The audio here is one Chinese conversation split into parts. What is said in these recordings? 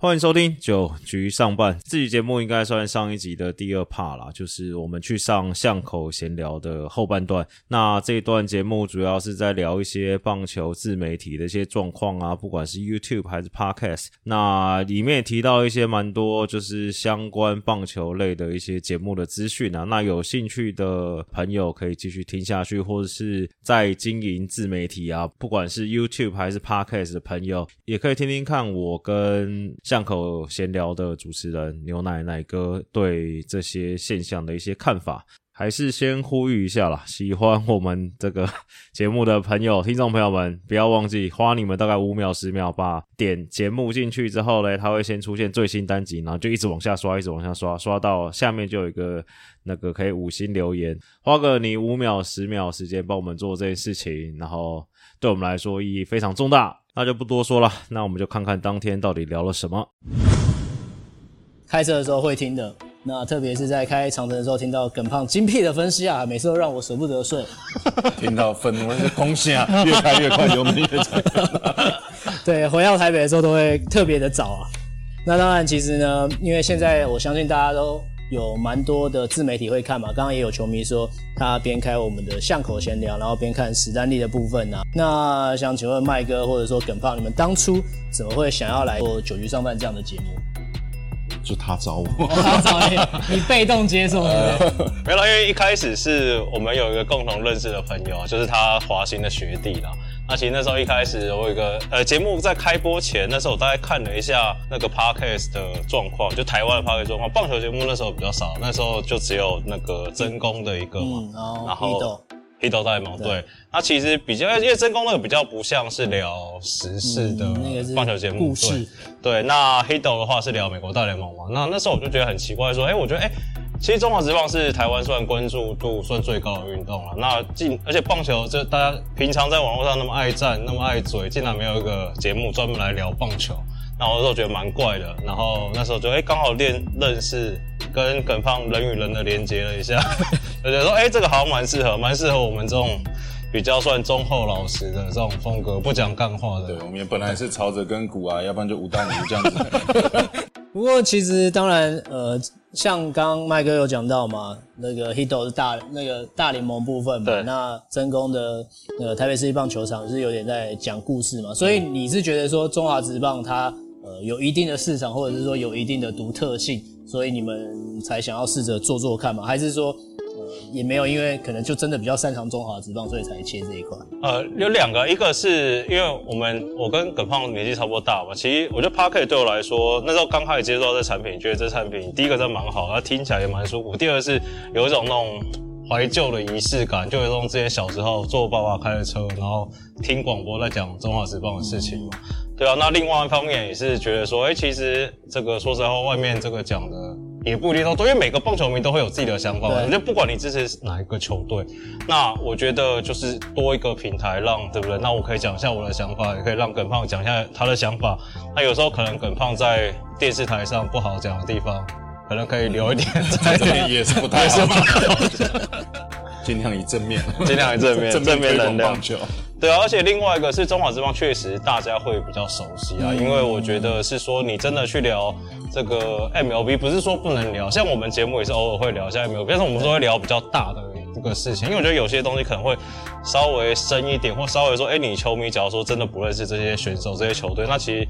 欢迎收听九局上半，这期节目应该算上一集的第二 part 啦，就是我们去上巷口闲聊的后半段。那这一段节目主要是在聊一些棒球自媒体的一些状况啊，不管是 YouTube 还是 Podcast。那里面也提到一些蛮多就是相关棒球类的一些节目的资讯啊。那有兴趣的朋友可以继续听下去，或者是在经营自媒体啊，不管是 YouTube 还是 Podcast 的朋友，也可以听听看我跟。巷口闲聊的主持人牛奶奶哥对这些现象的一些看法，还是先呼吁一下啦。喜欢我们这个 节目的朋友、听众朋友们，不要忘记花你们大概五秒、十秒，把点节目进去之后呢，它会先出现最新单集，然后就一直往下刷，一直往下刷，刷到下面就有一个那个可以五星留言，花个你五秒、十秒时间帮我们做这件事情，然后对我们来说意义非常重大。那就不多说了，那我们就看看当天到底聊了什么。开车的时候会听的，那特别是在开长城的时候，听到耿胖精辟的分析啊，每次都让我舍不得睡。听到愤怒的空心啊，越开越快，油门越踩。对，回到台北的时候都会特别的早啊。那当然，其实呢，因为现在我相信大家都。有蛮多的自媒体会看嘛，刚刚也有球迷说他边开我们的巷口闲聊，然后边看史丹利的部分呢。那想请问麦哥或者说耿胖，你们当初怎么会想要来做九局上半这样的节目？就他找我，他找你，你被动接受的。没有，因为一开始是我们有一个共同认识的朋友，就是他华兴的学弟啦。那其实那时候一开始我有一个呃节目在开播前，那时候我大概看了一下那个 podcast 的状况，就台湾的 podcast 状况。棒球节目那时候比较少，那时候就只有那个真功的一个嘛，然后黑豆在嘛，对。那其实比较因为真功那个比较不像是聊时事的棒球节目，故事。对，那黑豆的话是聊美国大联盟嘛。那那时候我就觉得很奇怪，说，哎，我觉得，哎。其实中华职棒是台湾算关注度算最高的运动了。那进而且棒球这大家平常在网络上那么爱赞那么爱嘴，竟然没有一个节目专门来聊棒球，那我那时候觉得蛮怪的。然后那时候就哎刚好练认识跟耿胖人与人的连接了一下，就觉得说哎这个好像蛮适合蛮适合我们这种比较算忠厚老实的这种风格，不讲干话的。对，我们也本来是朝着跟古啊，要不然就吴丹武这样子。不过其实当然呃。像刚麦哥有讲到嘛，那个 Hito 是大那个大联盟部分嘛，那真宫的那个台北市立棒球场是有点在讲故事嘛，所以你是觉得说中华职棒它呃有一定的市场，或者是说有一定的独特性，所以你们才想要试着做做看嘛，还是说？也没有，因为可能就真的比较擅长中华职棒，所以才切这一块。呃，有两个，一个是因为我们我跟耿胖年纪差不多大嘛，其实我觉得 Parker 对我来说，那时候刚开始接触到这产品，觉得这产品第一个真蛮好，它听起来也蛮舒服。第二个是有一种那种怀旧的仪式感，就有种之前小时候坐爸爸开的车，然后听广播在讲中华职棒的事情嘛。对啊，那另外一方面也是觉得说，哎，其实这个说实话，外面这个讲的。也不一定都对，因为每个棒球迷都会有自己的想法。我就不管你支持哪一个球队，那我觉得就是多一个平台，让对不对？那我可以讲一下我的想法，也可以让耿胖讲一下他的想法。那有时候可能耿胖在电视台上不好讲的地方，可能可以留一点在这里，也是不太好。尽量以正面，尽量以正面，正面能量。对啊，而且另外一个是中华之邦，确实大家会比较熟悉啊，因为我觉得是说你真的去聊这个 MLB，不是说不能聊，像我们节目也是偶尔会聊一下 MLB，但是我们说会聊比较大的这个事情，因为我觉得有些东西可能会稍微深一点，或稍微说，哎，你球迷假如说真的不认识这些选手、这些球队，那其实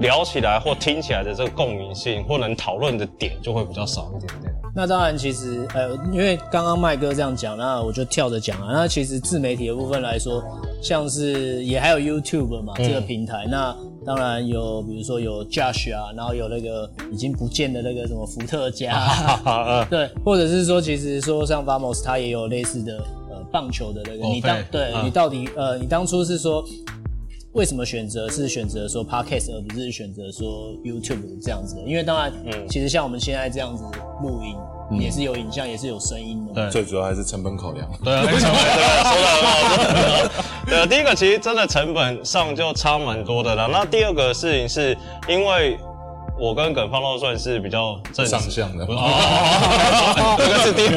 聊起来或听起来的这个共鸣性或能讨论的点就会比较少一点点。那当然，其实呃，因为刚刚麦哥这样讲，那我就跳着讲啊。那其实自媒体的部分来说，像是也还有 YouTube 嘛这个平台。那当然有，比如说有 Josh 啊，然后有那个已经不见的那个什么伏特加，对，或者是说，其实说像 Vamos，他也有类似的呃棒球的那个。你当对你到底呃，你当初是说为什么选择是选择说 Podcast 而不是选择说 YouTube 这样子的？因为当然，嗯，其实像我们现在这样子。录音也是有影像，也是有声音的。对，最主要还是成本考量。对啊，成本说的很好。对啊，第一个其实真的成本上就差蛮多的啦。那第二个事情是因为我跟耿胖都算是比较正上相的。哦，这个是第一个，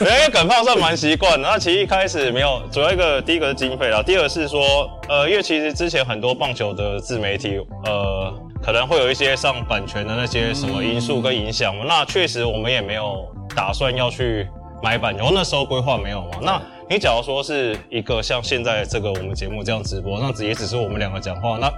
因为耿胖算蛮习惯的。那其实一开始没有，主要一个第一个是经费啦，第二个是说，呃，因为其实之前很多棒球的自媒体，呃，可能会有一些上版权的那些什么因素跟影响嘛。那确实我们也没有打算要去买版权，那时候规划没有嘛。那你假如说是一个像现在这个我们节目这样直播，那也只是我们两个讲话，那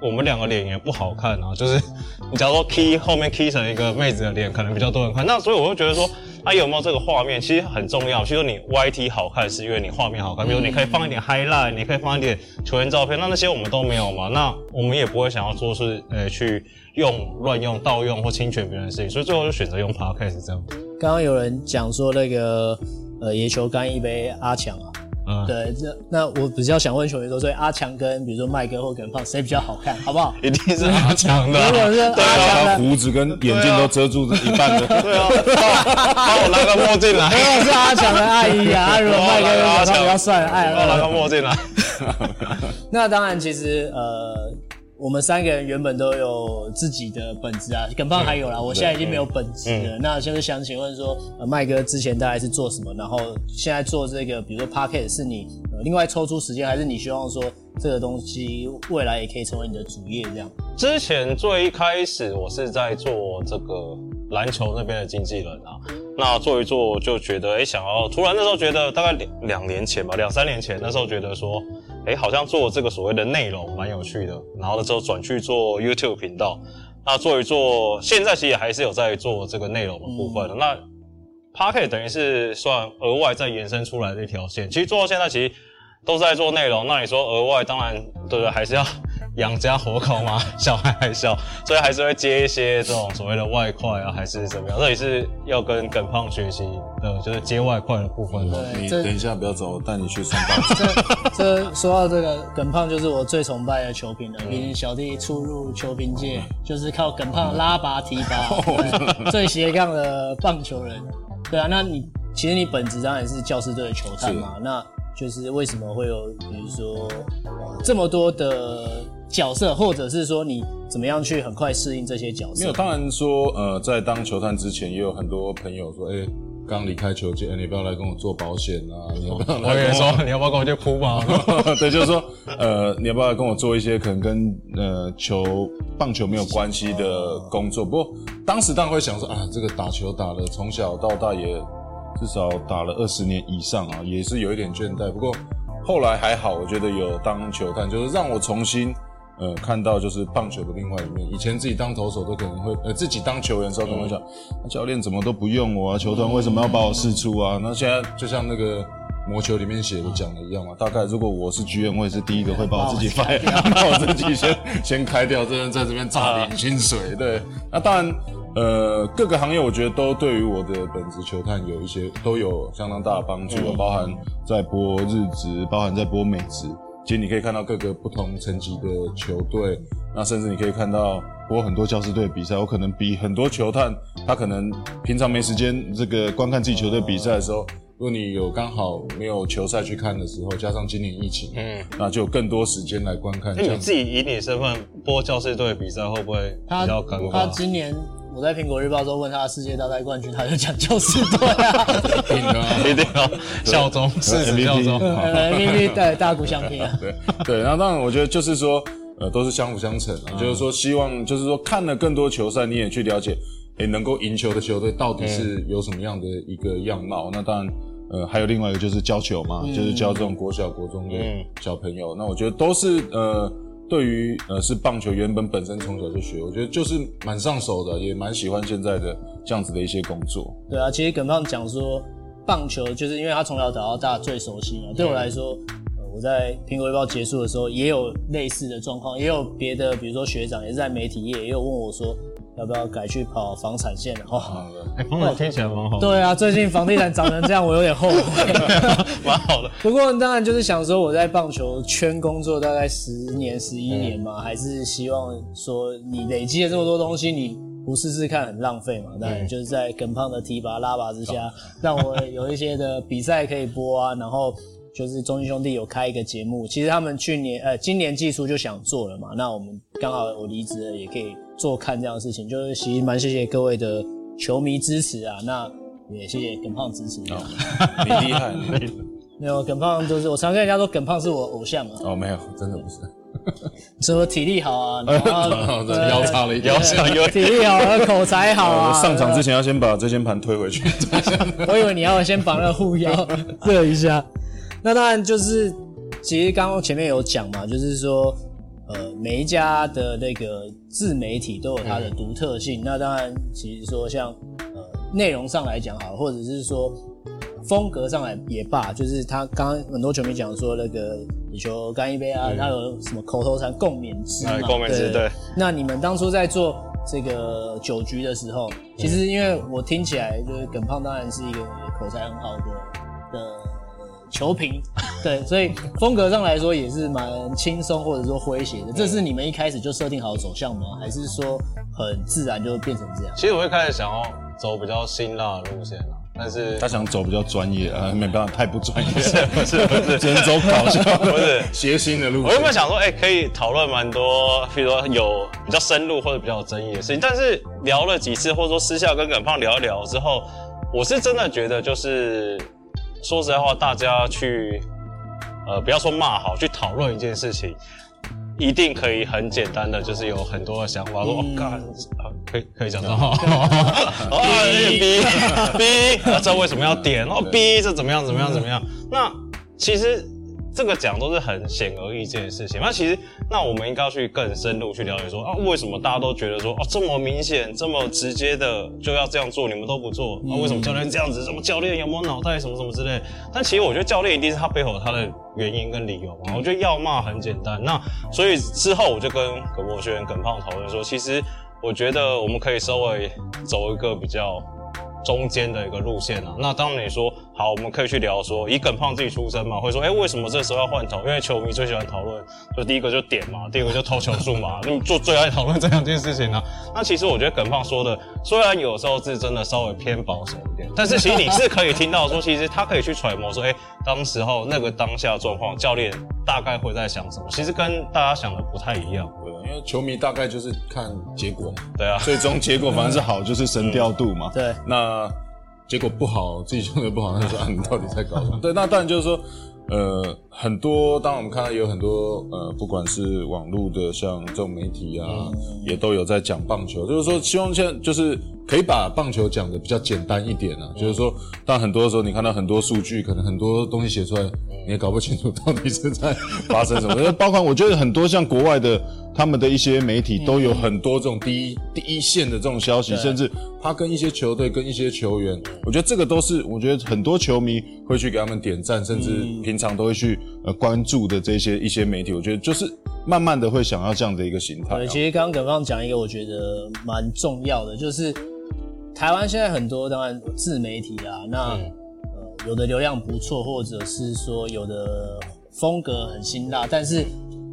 我们两个脸也不好看啊。就是你假如说 key 后面 key 成一个妹子的脸，可能比较多人看。那所以我就觉得说，啊有没有这个画面，其实很重要。其实你 YT 好看是因为你画面好看，比如你可以放一点 highlight，你可以放一点球员照片，那那些我们都没有嘛。那我们也不会想要说是呃去用乱用、盗用或侵权别人的事情，所以最后就选择用 podcast 这样。刚刚有人讲说那个呃野球干一杯阿强啊，嗯，对，那那我比较想问球迷说，所以阿强跟比如说麦哥或耿胖谁比较好看，好不好？一定是阿强的 啊。如果是阿强胡子跟眼镜都遮住一半的，对啊，帮帮我拿个墨镜来。如果是阿强的阿姨啊，啊如果麦哥跟耿胖比较帅，哎，帮我拿个墨镜来。那当然，其实呃，我们三个人原本都有自己的本职啊，耿胖还有啦，我现在已经没有本职了。那就是想请问说，呃，麦哥之前大概是做什么？然后现在做这个，比如说 p a r k e t 是你呃另外抽出时间，还是你希望说这个东西未来也可以成为你的主业这样？之前最一开始我是在做这个篮球那边的经纪人啊，那做一做就觉得，哎、想要突然那时候觉得大概两两年前吧，两三年前那时候觉得说，哎、好像做这个所谓的内容蛮有趣的，然后呢之后转去做 YouTube 频道，那做一做，现在其实也还是有在做这个内容的部分的。那 Pocket 等于是算额外再延伸出来的一条线，其实做到现在其实都是在做内容。那你说额外，当然对不对？还是要养家活口嘛，小孩还小，所以还是会接一些这种所谓的外快啊，还是怎么样？这也是要跟耿胖学习的，就是接外快的部分。你等一下不要走，我带你去上大学。这这说到这个耿胖，就是我最崇拜的球评了。毕竟小弟初入球评界，就是靠耿胖拉拔提拔，最斜杠的棒球人。对啊，那你其实你本质上也是教师队的球探嘛，那就是为什么会有比如说呃这么多的角色，或者是说你怎么样去很快适应这些角色没有，？当然说，呃，在当球探之前，也有很多朋友说，哎、刚离开球界，哎你不要来跟我做保险啊，你要不要来跟跟你说，你要不要跟我去铺吧？对，就是说，呃，你要不要跟我做一些可能跟呃球棒球没有关系的工作？不过当时当然会想说，啊，这个打球打了从小到大也至少打了二十年以上啊，也是有一点倦怠。不过后来还好，我觉得有当球探，就是让我重新。呃，看到就是棒球的另外一面。以前自己当投手都可能会，呃，自己当球员的时候可能会想，那教练怎么都不用我啊？球团为什么要把我试出啊？那现在就像那个魔球里面写的讲的一样嘛，大概如果我是剧院，我也是第一个会把我自己 fire，把 我自己先先开掉，这人在这边榨点薪水。对，那当然，呃，各个行业我觉得都对于我的本职球探有一些都有相当大的帮助，包含在播日职，包含在播美职。其实你可以看到各个不同层级的球队，那甚至你可以看到播很多教师队比赛，我可能比很多球探，他可能平常没时间这个观看自己球队比赛的时候，如果你有刚好没有球赛去看的时候，加上今年疫情，嗯，那就有更多时间来观看。那你自己以你身份播教师队比赛，会不会比较尴他尬？今年我在苹果日报中问他的世界大赛冠军，他就讲就是对啊。定的啊一定要效忠，誓死效忠。呃，MVP 对大鼓相拼啊。对对，然后当然我觉得就是说，呃，都是相辅相成啊，就是说希望就是说看了更多球赛，你也去了解，诶，能够赢球的球队到底是有什么样的一个样貌。那当然，呃，还有另外一个就是教球嘛，就是教这种国小、国中的嗯小朋友。那我觉得都是呃。对于呃是棒球原本本身从小就学，我觉得就是蛮上手的，也蛮喜欢现在的这样子的一些工作。对啊，其实耿胖讲说，棒球就是因为他从小打到大最熟悉嘛。对我来说，呃我在苹果日报结束的时候也有类似的状况，也有别的，比如说学长也是在媒体业，也有问我说要不要改去跑房产线了。哦，哎，朋友听起来蛮好的，对啊，最近房地产涨成这样，我有点后悔。蛮好的。不过当然就是想说，我在棒球圈工作大概十年、十一年嘛，还是希望说你累积了这么多东西，你不试试看很浪费嘛。当然就是在耿胖的提拔拉拔之下，让我有一些的比赛可以播啊，然后就是中信兄弟有开一个节目，其实他们去年呃今年季初就想做了嘛，那我们刚好我离职了，也可以做看这样的事情，就是其实蛮谢谢各位的球迷支持啊，那也谢谢耿胖支持。你厉害，你厉害没有耿胖就是我常跟人家说耿胖是我偶像啊，哦，没有，真的不是，什么体力好啊，然 的腰差了一点腰差有体力好啊，口才好啊，上场之前要先把这间盘推回去。我以为你要先绑那个护腰热一下。那当然就是，其实刚刚前面有讲嘛，就是说，呃，每一家的那个自媒体都有它的独特性。那当然，其实说像呃内容上来讲好，或者是说风格上来也罢，就是他刚刚很多球迷讲说那个你球干一杯啊，他有什么口头禅共勉之嘛，哎共勉之对。那你们当初在做这个酒局的时候，其实因为我听起来就是耿胖当然是一个口才很好的的球评，对，所以风格上来说也是蛮轻松或者说诙谐的。这是你们一开始就设定好的走向吗？还是说很自然就变成这样？其实我一开始想要走比较辛辣的路线啊，但是他想走比较专业啊，没办法，太不专业，不是不是只能走搞笑，不是谐星的路我原本线。想说，哎、可以讨论蛮多，比如说有比较深入或者比较有争议的事情，但是聊了几次，或者说私下跟耿胖聊一聊之后，我是真的觉得，就是说实在话，大家去，呃，不要说骂好，去讨论一件事情，一定可以很简单的，就是有很多的想法，说，哦，干、啊，可以可以讲这话，哦，逼逼，啊，这为什么要点？哦，，B，这怎么样怎么样怎么样？那其实这个讲都是很显而易见的事情。那其实，那我们应该要去更深入去了解说啊，为什么大家都觉得说哦这么明显、这么直接的就要这样做，你们都不做？啊，为什么教练这样子？什么教练有没有脑袋？什么什么之类？但其实我觉得教练一定是他背后有他的原因跟理由嘛。我觉得要骂很简单。那所以之后我就跟葛博轩、耿胖讨论说，其实我觉得我们可以稍微走一个比较。中间的一个路线啊。那当然你说好，我们可以去聊说，以耿胖自己出身嘛，会说，哎、为什么这时候要换头？因为球迷最喜欢讨论，就第一个就点嘛，第二个就投球数嘛，那么就最爱讨论这两件事情啊。那其实我觉得耿胖说的，虽然有时候是真的稍微偏保守一点，但是其实你是可以听到说，其实他可以去揣摩说，哎、当时候那个当下状况，教练大概会在想什么，其实跟大家想的不太一样。对，因为球迷大概就是看结果嘛，对啊，最终结果反正是好，就是神调度嘛。对那结果不好，自己用的不好，那就说啊，你到底在搞什么？对，那当然就是说，呃，很多，当然我们看到也有很多，呃，不管是网络的像这种媒体啊，也都有在讲棒球，就是说，希望现在就是可以把棒球讲的比较简单一点啊，就是说，但很多时候你看到很多数据，可能很多东西写出来，你也搞不清楚到底是在发生什么。因 为包括我觉得很多像国外的他们的一些媒体都有很多这种第一第一线的这种消息，甚至他跟一些球队、跟一些球员，我觉得这个都是我觉得很多球迷会去给他们点赞，甚至平常都会去呃关注的这些一些媒体，我觉得就是慢慢的会想要这样的一个形态、对，啊。其实刚刚耿刚讲一个我觉得蛮重要的，就是台湾现在很多当然自媒体啊，那、呃有的流量不错，或者是说有的风格很辛辣，但是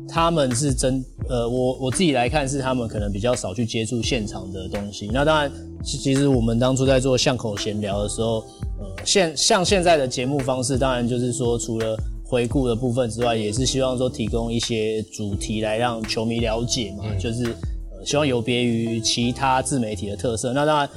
他们是真呃，我我自己来看是他们可能比较少去接触现场的东西。那当然，其其实我们当初在做巷口闲聊的时候，呃，现像现在的节目方式，当然就是说除了回顾的部分之外，也是希望说提供一些主题来让球迷了解嘛，就是呃希望有别于其他自媒体的特色。那当然。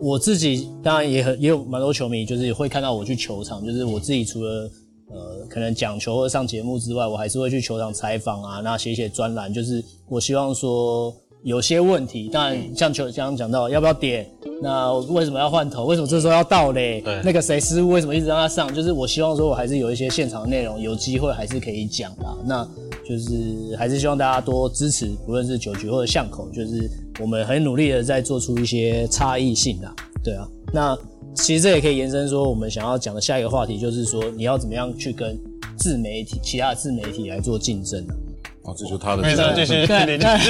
我自己当然也很也有蛮多球迷，就是会看到我去球场，就是我自己除了呃可能讲球或者上节目之外，我还是会去球场采访啊，那写写专栏，就是我希望说有些问题，当然像球刚刚讲到要不要点，那为什么要换头，为什么这时候要倒嘞对？那个谁失误为什么一直让他上？就是我希望说我还是有一些现场内容，有机会还是可以讲啦。那就是还是希望大家多支持，不论是九局或者巷口，就是我们很努力的在做出一些差异性的。对啊，那其实这也可以延伸说，我们想要讲的下一个话题就是说，你要怎么样去跟自媒体、其他的自媒体来做竞争呢、哦，这就是他的没事，继续。对，那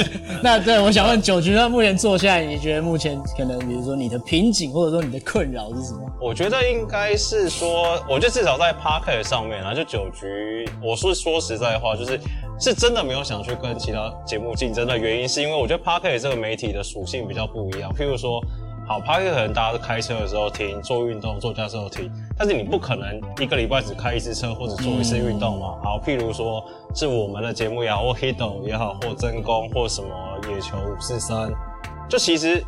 那对我想问九局，那目前做下来，你觉得目前可能比如说你的瓶颈或者说你的困扰是什么？我觉得应该是说，我觉得至少在 p a r k e t 上面啊，就九局，我是说实在话，就是是真的没有想去跟其他节目竞争的原因，是因为我觉得 p a r k e t 这个媒体的属性比较不一样。譬如说，好 p a r k e t 可能大家是开车的时候听，做运动、做家时候听，但是你不可能一个礼拜只开一次车或者做一次运动嘛。好，譬如说是我们的节目也好，或 Hido 也好，或真功或什么野球五四三，就其实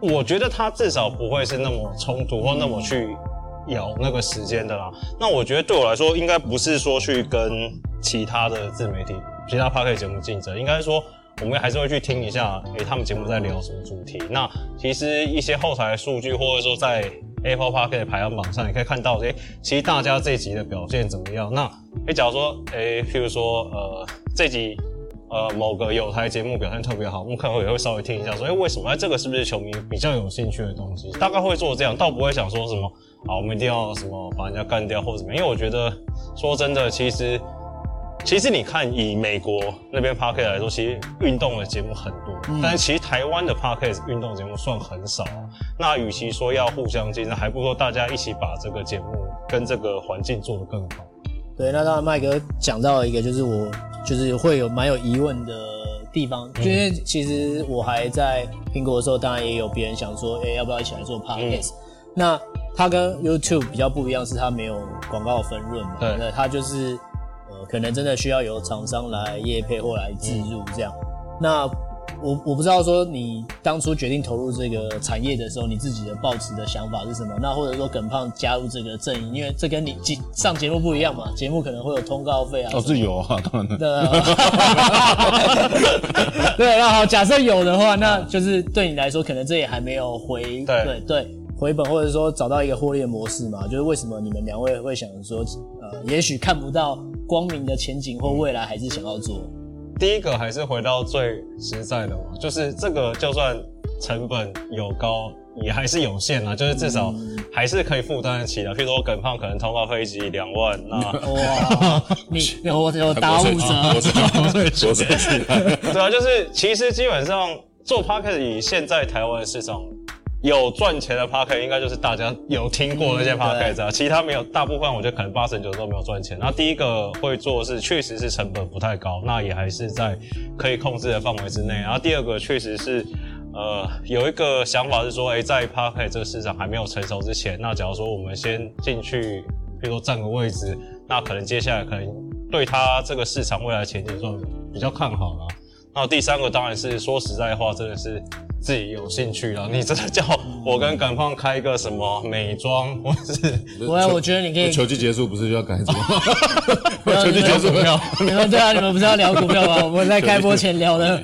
我觉得它至少不会是那么冲突或那么去咬那个时间的啦。那我觉得对我来说，应该不是说去跟其他的自媒体、其他 p a r k 节目竞争，应该说。我们还是会去听一下，诶，他们节目在聊什么主题？那其实一些后台数据，或者说在 Apple Park 的排行榜上，你可以看到，诶，其实大家这集的表现怎么样？那，诶，假如说，诶，譬如说，呃，这集，呃，某个有台节目表现特别好，我们可能也会稍微听一下，说，诶，为什么？哎，这个是不是球迷比较有兴趣的东西？大概会做这样，倒不会想说什么，啊，我们一定要什么把人家干掉或者怎么？因为我觉得，说真的，其实。其实你看，以美国那边 podcast 来说，其实运动的节目很多，但是其实台湾的 podcast 运动节目算很少。那与其说要互相竞争，还不如说大家一起把这个节目跟这个环境做得更好。对，那当然麦哥讲到一个，就是我就是会有蛮有疑问的地方，因为其实我还在苹果的时候，当然也有别人想说，哎，要不要一起来做 podcast？那它跟 YouTube 比较不一样，是它没有广告分润嘛？对，它就是。可能真的需要由厂商来业配或来自入这样。那我我不知道说你当初决定投入这个产业的时候，你自己的抱持的想法是什么？那或者说耿胖加入这个阵营，因为这跟你上节目不一样嘛，节目可能会有通告费啊。哦，是有啊，当然。对。对，那好，假设有的话，那就是对你来说，可能这也还没有回对对回本，或者说找到一个获利的模式嘛？就是为什么你们两位会想说，呃，也许看不到。光明的前景或未来还是想要做。第一个还是回到最实在的嘛，就是这个就算成本有高，也还是有限啊，就是至少还是可以负担得起的。譬如说耿胖可能通告飞机两万，那哇，你 有有打五折，对啊，就是其实基本上做 p a r k 以现在台湾的市场。有赚钱的 p a r k 应该就是大家有听过那些 p a r k 啊，其他没有，大部分我觉得可能八成九都没有赚钱。那第一个会做是，确实是成本不太高，那也还是在可以控制的范围之内。然后第二个确实是，呃，有一个想法是说，哎，在 p a r k 这个市场还没有成熟之前，那假如说我们先进去，比如说占个位置，那可能接下来可能对它这个市场未来前景算比较看好了。那第三个当然是说实在话，真的是。自己有兴趣了，你真的叫我跟耿胖开一个什么美妆，或是我我觉得你可以。球季结束不是就要改什么？球季结束没有？你们对啊，你们不是要聊股票吗？我们在开播前聊的，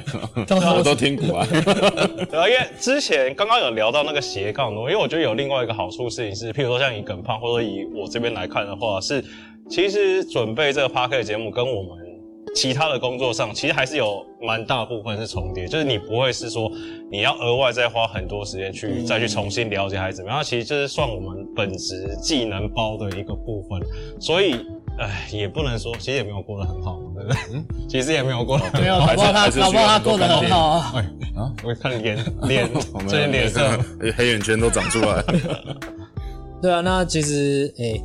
我都听股啊。对啊，因为之前刚刚有聊到那个斜杠的，因为我觉得有另外一个好处事情是，譬如说像以耿胖，或者以我这边来看的话，是其实准备这个 p a r k 节目跟我们。其他的工作上，其实还是有蛮大部分是重叠，就是你不会是说你要额外再花很多时间去再去重新了解还是怎么样，其实就是算我们本职技能包的一个部分。所以，哎，也不能说，其实也没有过得很好，对不对？其实也没有过得没有，搞不好他搞不好他过得很好啊。哎啊，我看脸脸 这些脸色，黑眼圈都长出来。对啊，那其实哎，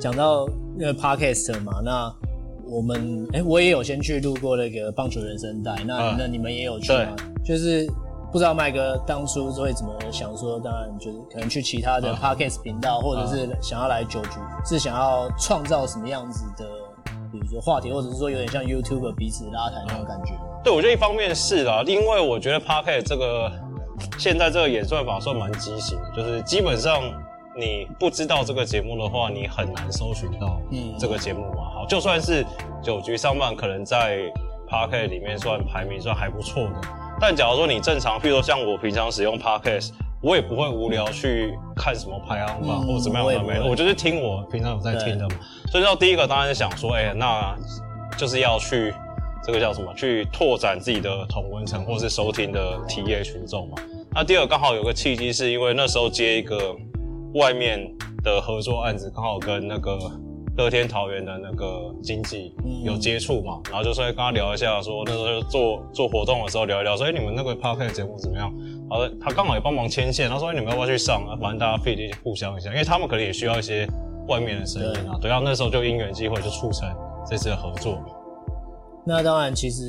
讲到那个 podcast 嘛，那。我们哎，我也有先去录过那个棒球人生带，那那你们也有去吗？就是不知道麦哥当初会怎么想说，当然就是可能去其他的 podcast 频道，或者是想要来九局，是想要创造什么样子的，比如说话题，或者是说有点像 YouTube 彼此拉抬那种感觉。对，我觉得一方面是啦，因为我觉得 podcast 这个现在这个演算法算蛮畸形的，就是基本上。你不知道这个节目的话，你很难搜寻到这个节目嘛。好，就算是九局上半，可能在 Park 里面算排名算还不错的。但假如说你正常，譬如说像我平常使用 Park，我也不会无聊去看什么排行榜或者怎么样的没，我就是听我平常有在听的嘛。所以到第一个当然是想说，哎，那就是要去这个叫什么，去拓展自己的同温层或是收听的体验群众嘛。那第二刚好有个契机，是因为那时候接一个。外面的合作案子刚好跟那个乐天桃园的那个经济有接触嘛，然后就说跟他聊一下，说那时候做做活动的时候聊一聊，说哎你们那个 podcast 节目怎么样？好的，他刚好也帮忙牵线，他说哎你们要不要去上啊？反正大家费力互相一下，因为他们可能也需要一些外面的声音啊。对啊，那时候就因缘机会就促成这次的合作。那当然，其实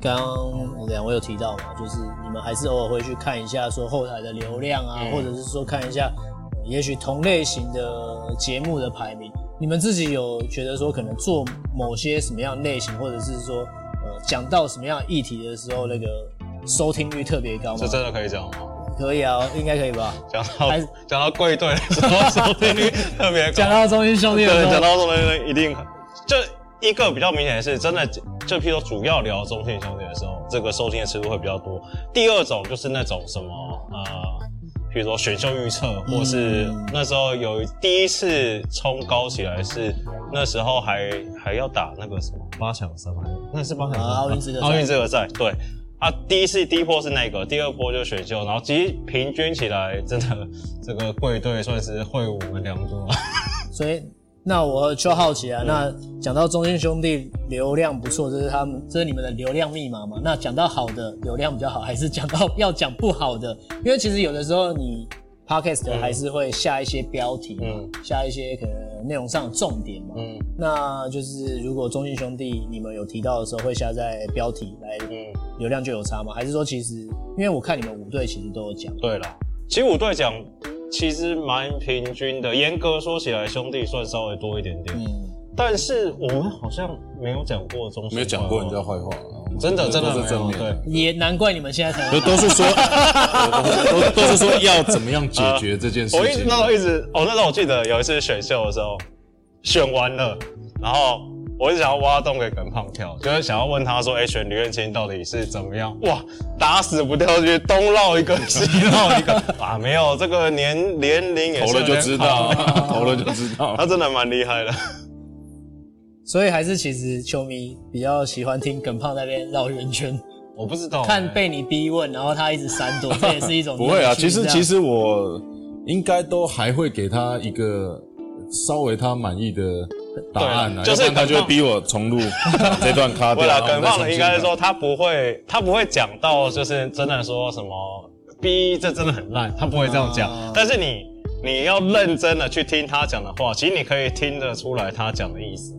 刚刚两位有提到嘛，就是你们还是偶尔会去看一下说后台的流量啊，或者是说看一下。也许同类型的节目的排名，你们自己有觉得说可能做某些什么样类型，或者是说呃讲到什么样的议题的时候，那个收听率特别高吗这？真的可以讲吗？可以啊，应该可以吧？讲到讲到贵队的时候，收听率特别高。讲到中心兄弟的对，时候，讲到中心兄弟一定就一个比较明显的是，真的就譬如说主要聊中信兄弟的时候，这个收听的次数会比较多。第二种就是那种什么呃，譬如说选秀预测，或是嗯那时候有第一次冲高起来是那时候还还要打那个什么八强赛吗？那是八强赛啊奥运资格赛奥运资格赛对。啊，第一次第一波是那个，第二波就选秀，然后其实平均起来，真的这个贵队算是会我们良多。所以那我就好奇啊，那讲到中心兄弟流量不错，这是他们这是你们的流量密码嘛？那讲到好的流量比较好，还是讲到要讲不好的？因为其实有的时候你 podcast 还是会下一些标题嘛，嗯下一些可能内容上的重点嘛。嗯那就是如果中信兄弟你们有提到的时候，会下在标题来嗯，流量就有差吗？还是说其实因为我看你们五队其实都有讲，对了，其实五队奖其实蛮平均的，严格说起来，兄弟算稍微多一点点，嗯，但是我们好像没有讲过中，没有讲过人家坏话，真的真的是正面，对。也难怪你们现在才都都是说，都 都是说要怎么样解决这件事情。我一直那时。候一直，哦，那时候我记得有一次选秀的时候，选完了，然后我是想要挖洞给耿胖跳，就是想要问他说，哎、选吕彦青到底是怎么样？哇，打死不跳去，东绕一个西 绕一个，啊，没有这个年年龄也投了就知道投了就知道。他真的蛮厉害的。所以还是其实球迷比较喜欢听耿胖那边绕圆圈，我不知道、看被你逼问，然后他一直闪躲，这也是一种 不会啊，其实其实我应该都还会给他一个稍微他满意的答案啊，对就是他就会逼我重录 这段卡掉。对了，耿胖的再重新打应该是说他不会，他不会讲到就是真的说什么逼这真的很烂，他不会这样讲。啊但是你你要认真的去听他讲的话，其实你可以听得出来他讲的意思。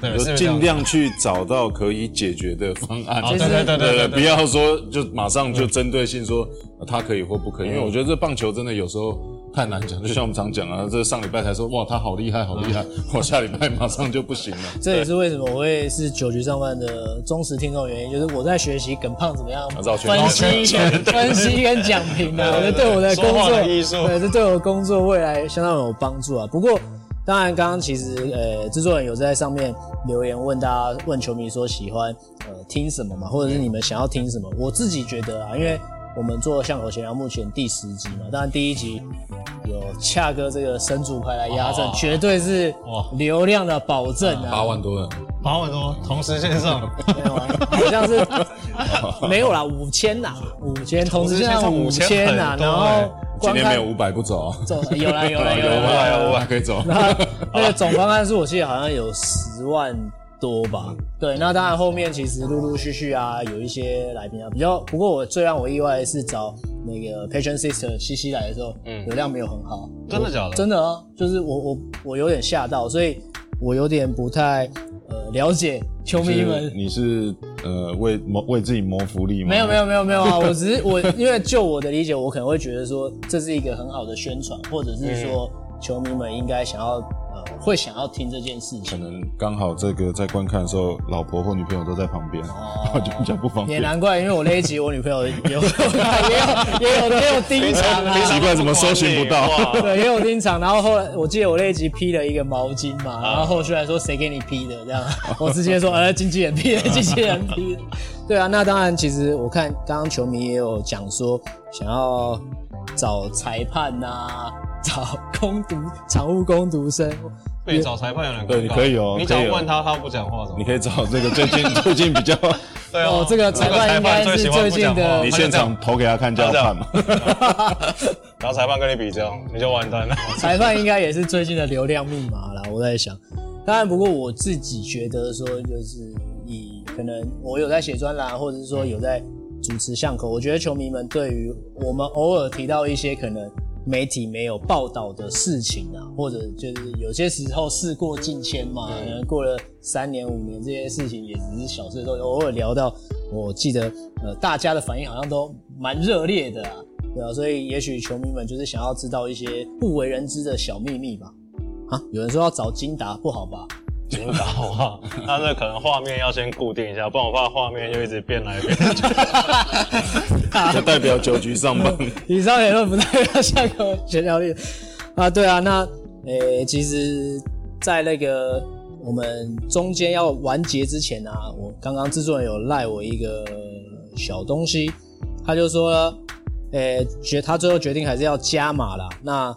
对，就尽量去找到可以解决的方案。哦，对对对对对不要说就马上就针对性说呃他可以或不可以，因为我觉得这棒球真的有时候太难讲。就像我们常讲啊，这上礼拜才说哇他好厉害好厉害，我下礼拜马上就不行了。这也是为什么我会是九局上半的忠实听众的原因，就是我在学习耿胖怎么样分析跟 分析跟讲评啊，我觉得对我的工作对，这对我的工作未来相当有帮助啊。不过，当然刚刚其实呃制作人有在上面留言问大家问球迷说喜欢呃听什么嘛，或者是你们想要听什么？我自己觉得啊，因为我们做巷口闲聊目前第十集嘛，当然第一集有恰哥这个神主牌来压阵，哦绝对是哇流量的保证啊，八万多人，八万多同时线上，没有啊，好像是没有啦，五千啦，五千，同时线上五千呐，然后今天没有五百不走啊，走有啦有啦有有五百啦，有五百可以走。然后那个总观看数我记得好像有十万多吧，对，那当然后面其实陆陆续续啊有一些来宾啊比较，不过我最让我意外的是找那个 Patient Sister 西西来的时候，嗯流量没有很好，真的假的？真的啊，就是我我我有点吓到，所以我有点不太呃了解球迷们是你是呃为谋为自己谋福利吗？没有没有没有没有啊！我只是我，因为就我的理解，我可能会觉得说这是一个很好的宣传，或者是说球迷们应该想要呃会想要听这件事可。能刚好这个在观看的时候，老婆或女朋友都在旁边，就比较不方便。也难怪，因为我那一集我女朋友有 也有也有也有盯场啊，奇怪怎么搜寻不到哇 对，也有盯场。然后后来我记得我那一集披了一个毛巾嘛，然后后续来说谁给你披的这样，我直接说呃经纪人披的，经纪人披的。对啊，那当然，其实我看刚刚球迷也有讲说想要找裁判呐、找攻读常务攻读生。被找裁判有点尴尬对你可以哦你只要可以哦问他，他不讲话怎么？你可以找这个最近最近比较，对啊哦这个裁判应该是最近的你现场投给他看就要判嘛。然后裁判跟你比这样，你就完蛋了。裁判应该也是最近的流量密码啦，我在想。当然，不过我自己觉得说，就是以可能我有在写专栏，或者是说有在主持巷口，我觉得球迷们对于我们偶尔提到一些可能媒体没有报道的事情啊，或者就是有些时候事过境迁嘛，可能过了三年五年，这些事情也只是小事，都偶尔聊到。我记得呃，大家的反应好像都蛮热烈的啊。对啊，所以也许球迷们就是想要知道一些不为人知的小秘密吧。啊，有人说要找金达，不好吧？引导啊，那这可能画面要先固定一下，不然我怕画面就一直变来变去。就代表酒局上班。以上言论不代表下个闲聊力啊。对啊，那诶、其实，在那个我们中间要完结之前啊，我刚刚制作人有赖我一个小东西，他就说，诶、决他最后决定还是要加码啦。那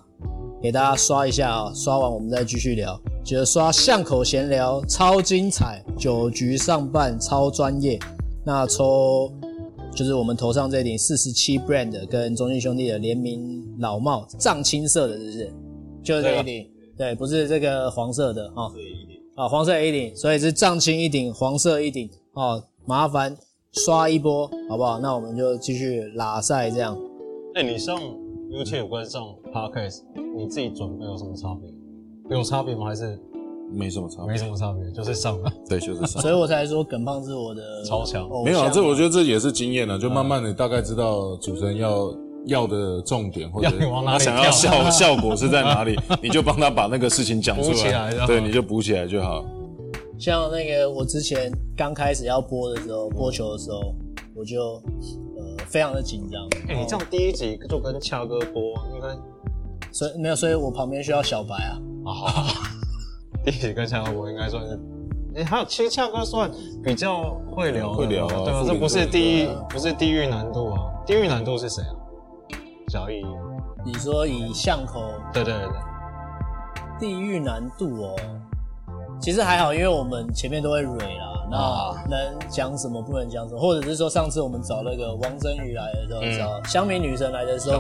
给大家刷一下啊，刷完我们再继续聊。觉得刷巷口闲聊超精彩，酒局上半超专业。那抽就是我们头上这顶四十七 brand 跟中信兄弟的联名老帽，藏青色的，是不是？就是这一顶，对，不是这个黄色的哦。啊，黄色一顶，所以是藏青一顶，黄色一顶哦。麻烦刷一波好不好？那我们就继续拉赛这样。哎、你上 YouTube 跟上 Podcast，你自己准备有什么差别？有差别吗？还是没什么差别，没什么差别？就是上了，对，就是上 所。以我才说耿胖是我的超强没有啊，这我觉得这也是经验了，就慢慢的大概知道主持人要要的重点，或者要你往哪里他想要效 效果是在哪里，你就帮他把那个事情讲出补起来对，你就补起来就好。像那个我之前刚开始要播的时候，播球的时候，我就呃非常的紧张。哎、你这样第一集就跟恰哥播，应该所以没有，所以我旁边需要小白啊。啊，好 第一集跟恰哥播应该算是。哎、还有，其实恰哥算比较会聊的，会聊啊对啊，这不是队第一对啊，不是地狱难度啊，地狱难度是谁啊？小易，你说以巷口对对对对，地狱难度哦，其实还好，因为我们前面都会蕊啦，啊。那能讲什么不能讲什么，或者是说上次我们找那个王真宇来的时候，嗯。找香米女神来的时候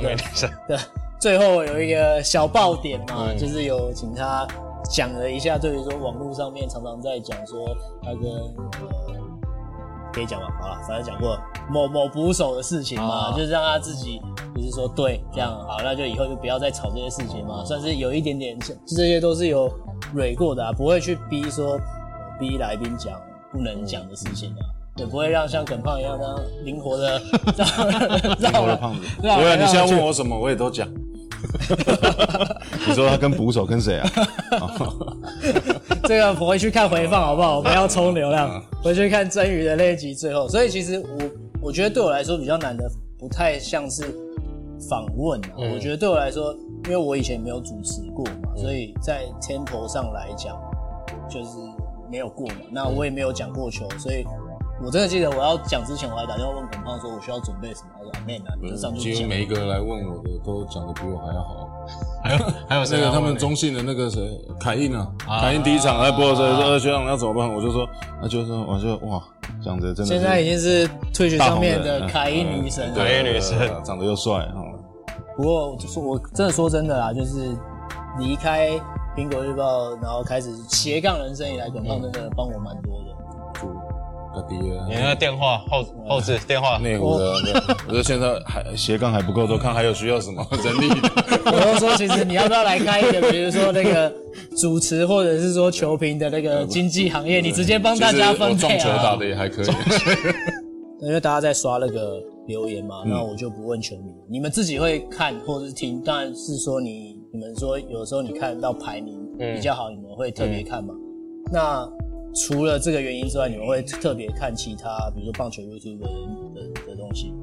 最后有一个小爆点嘛，嗯。就是有请他讲了一下，对于说网络上面常常在讲说他跟呃可以讲吧，好了，反正讲过某某捕手的事情嘛，啊。就是让他自己就是说对这样好，那就以后就不要再吵这些事情嘛，算是有一点点像，这些都是有蕊过的啊，不会去逼说呃逼来宾讲不能讲的事情啊。也不会让像耿胖一样这样灵活的 绕我的胖子，绕不会啊，你现在问我什么，我也都讲。你说他跟捕手跟谁啊？这个我回去看回放好不好？我们要冲流量，回去看真鱼的那一集最后。所以其实我我觉得对我来说比较难的，不太像是访问啊。嗯我觉得对我来说，因为我以前没有主持过嘛，所以在 tempo 上来讲，就是没有过嘛。那我也没有讲过球，所以我真的记得我要讲之前，我还打电话问耿胖说我需要准备什么。他说阿，妹啊，你就上去讲。几乎每一个来问我的都讲的比我还要好。还有 还有那谁啊？个他们中信的那个谁，凯印啊，啊凯印第一场来播的时候说，呃，学长要怎么办？我就说，那就说，我就哇，讲的真的是现在已经是退学上面的凯因女神了。凯因女神对长得又帅啊。不过就说我真的说真的啦，就是离开苹果日报，然后开始斜杠人生以来，耿胖真的帮我蛮多的。你那个电话后后置电话，内湖的，我觉得现在还斜杠还不够多，看还有需要什么 人力。我都说，其实你要不要来开一个，比如说那个主持或者是说球评的那个经济行业，你直接帮大家分其实我配啊。撞球打的也还可以。因为大家在刷那个留言嘛，那我就不问球迷，你们自己会看或者是听，当然是说你你们说有时候你看到排名比较好，你们会特别看嘛。那除了这个原因之外，你们会特别看其他，比如说棒球 YouTube 的的的东西。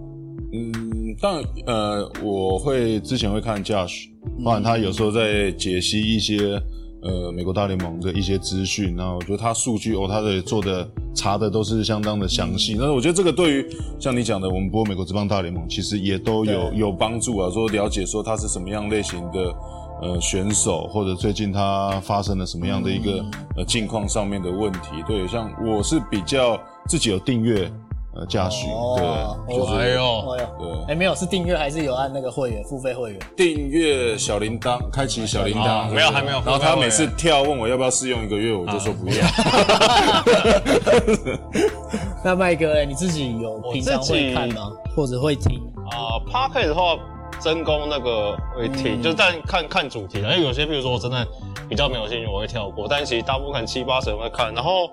嗯，但呃，我会之前会看 Josh，不然他有时候在解析一些呃美国大联盟的一些资讯，然后我觉得他数据哦，他的做的查的都是相当的详细。但是我觉得这个对于像你讲的，我们播美国职棒大联盟，其实也都有有帮助啊，说了解说他是什么样类型的。呃，选手或者最近他发生了什么样的一个、呃境况上面的问题？对，像我是比较自己有订阅呃驾驶，哦对，就是、哎呦，哎呦，对哎，没有是订阅还是有按那个会员付费会员？订阅小铃铛，开启小铃铛，哦没有还没有然后他每次跳问我要不要试用一个月，我就说不要。那麦哥，哎，你自己有平常会看吗？或者会听？啊 p a r k e t 的话，真功那个会听，嗯就是但看看主题啦，因为有些，比如说我真的比较没有兴趣，我会跳过，但其实大部分七八成会看，然后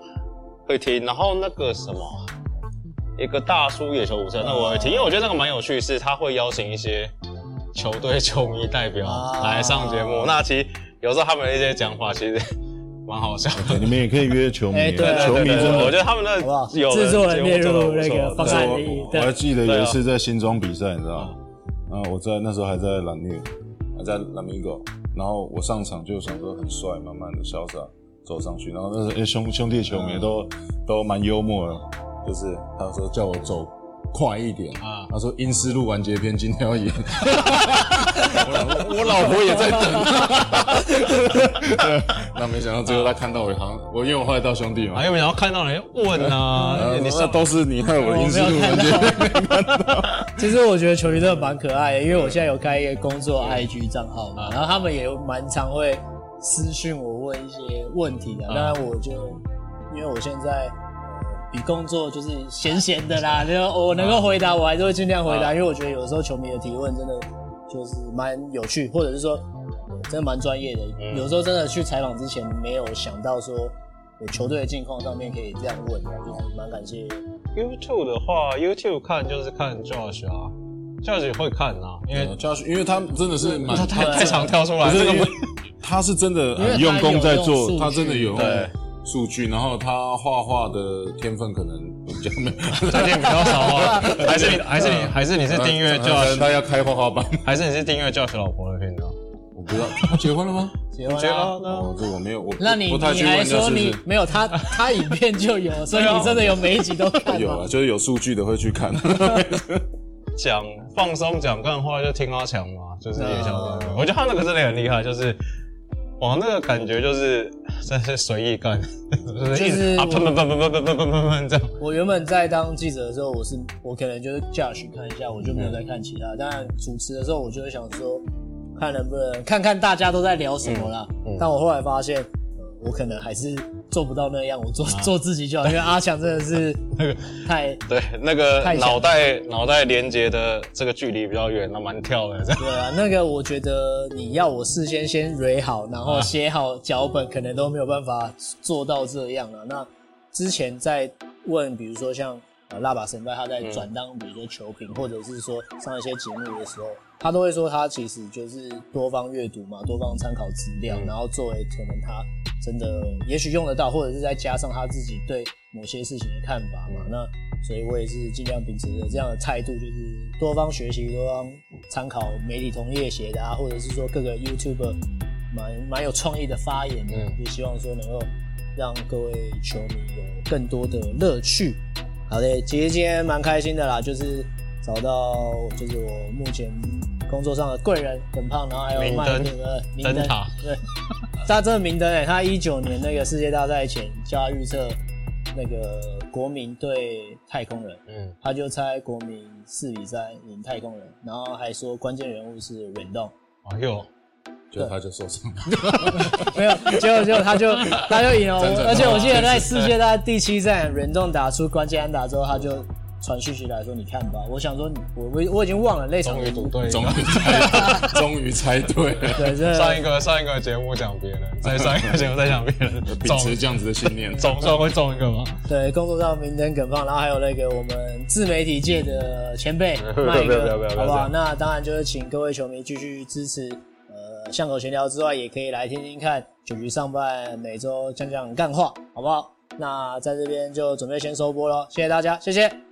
会听，然后那个什么，一个大叔野球舞车，那我会听，因为我觉得那个蛮有趣，是他会邀请一些球队球迷代表啊来上节目。那其实有时候他们的一些讲法其实蛮好笑的。你们也可以约球迷球迷我觉得他们那有制作人列入那个方方案我里我还记得有一次在新庄比赛，你知道吗？嗯啊，我在那时候还在蓝月，还在蓝米狗，然后我上场就想说很帅，慢慢的潇洒走上去，然后那时候诶兄兄弟球迷都都蛮幽默的，就是他说叫我走快一点啊他说阴思路完结篇今天要演，我老婆也在等，对 那没想到最后他看到我，好像我因为我后来到兄弟嘛啊，，又没想到看到人问啊，你那都是你害我我阴思路没有看到。其实我觉得球迷真的蛮可爱的，因为我现在有开一个工作 IG 账号嘛，然后他们也蛮常会私讯我问一些问题的。当然，我就因为我现在呃比工作就是闲闲的啦，就我能够回答，我还是会尽量回答，因为我觉得有时候球迷的提问真的就是蛮有趣，或者是说呃真的蛮专业的。有时候真的去采访之前没有想到说。呃球队的近况上面可以这样问，就是蛮感谢 YouTube 的话，YouTube 看就是看 Josh 啊，Josh 也会看啊，因为教训，因为他真的是蛮他太太常跳出来，这个不他是真的很用功在做，他真的有用对数据，然后他画画的天分可能比较没有，最近比较少啊，还是你还是你还是你是订阅可能 Josh，他要开画画班，还是你是订阅 Josh 老婆的频道？我不知道。他结婚了吗？结婚了。哦，这我没有，我那你你还说你没有他他影片就有，所以你真的有每一集都看有啊，就是有数据的会去看。讲放松讲干话就听阿强嘛，就是叶小啊哥，我觉得他那个真的很厉害，就是哇那个感觉就是 真的是随意干，就是一直啊喷喷喷喷喷喷喷喷喷喷这样。我原本在当记者的时候，我是我可能就是驾驶看一下，我就没有再看其他。当然主持的时候，我就会想说，看能不能看看大家都在聊什么啦。但我后来发现，呃我可能还是做不到那样，我做、做自己就好。因为阿强真的是 那个太对，那个脑袋脑袋连接的这个距离比较远，那蛮跳的。对啊，那个我觉得你要我事先先蕊好，然后写好脚本，可能都没有办法做到这样啊。那之前在问，比如说像呃拉把神拜他在转当比如说球评，或者是说上一些节目的时候，他都会说他其实就是多方阅读嘛，多方参考资料，然后作为可能他真的也许用得到，或者是再加上他自己对某些事情的看法嘛。那所以我也是尽量秉持着这样的态度，就是多方学习，多方参考媒体同业写的啊，或者是说各个 YouTube 蛮蛮有创意的发言的，嗯就希望说能够让各位球迷有更多的乐趣。好的，其实今天蛮开心的啦，就是找到就是我目前工作上的贵人很胖，然后还有麦明灯克的明灯灯塔，对，他真的明灯哎，他一九年那个世界大赛前叫他预测那个国民对太空人，嗯，他就猜国民四比三赢太空人，然后还说关键人物是忍动，哎呦，就他就受伤了，没有，结果结果他就他就赢了，我而且我记得在世界大赛第七战，忍动打出关键安打之后，他就传讯息来说你看吧，我想说你我我我已经忘了那场终于赌对终了。于猜，终于猜对了，对，上一个上一个节目讲别人，再上一个节目再讲别人，秉总持这样子的信念。总算会中一个吗？对，工作上明灯耿胖，然后还有那个我们自媒体界的前辈麦 不要不要不要哥，好不好？那当然就是请各位球迷继续支持，呃，巷口闲聊之外，也可以来听听看九局上半每周讲讲干话，好不好？那在这边就准备先收播了，谢谢大家，谢谢。